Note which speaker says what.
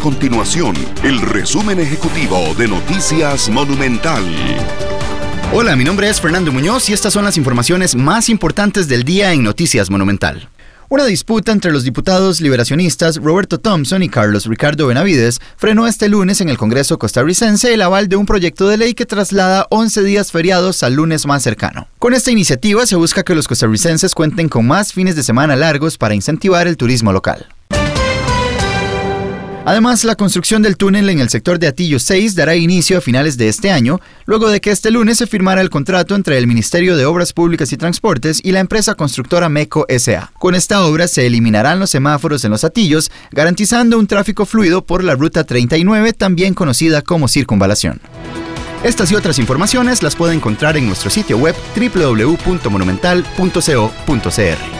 Speaker 1: continuación el resumen ejecutivo de Noticias Monumental.
Speaker 2: Hola, mi nombre es Fernando Muñoz y estas son las informaciones más importantes del día en Noticias Monumental. Una disputa entre los diputados liberacionistas Roberto Thompson y Carlos Ricardo Benavides frenó este lunes en el Congreso costarricense el aval de un proyecto de ley que traslada 11 días feriados al lunes más cercano. Con esta iniciativa se busca que los costarricenses cuenten con más fines de semana largos para incentivar el turismo local. Además, la construcción del túnel en el sector de Atillo 6 dará inicio a finales de este año, luego de que este lunes se firmara el contrato entre el Ministerio de Obras Públicas y Transportes y la empresa constructora MECO SA. Con esta obra se eliminarán los semáforos en los Atillos, garantizando un tráfico fluido por la Ruta 39, también conocida como circunvalación. Estas y otras informaciones las puede encontrar en nuestro sitio web www.monumental.co.cr.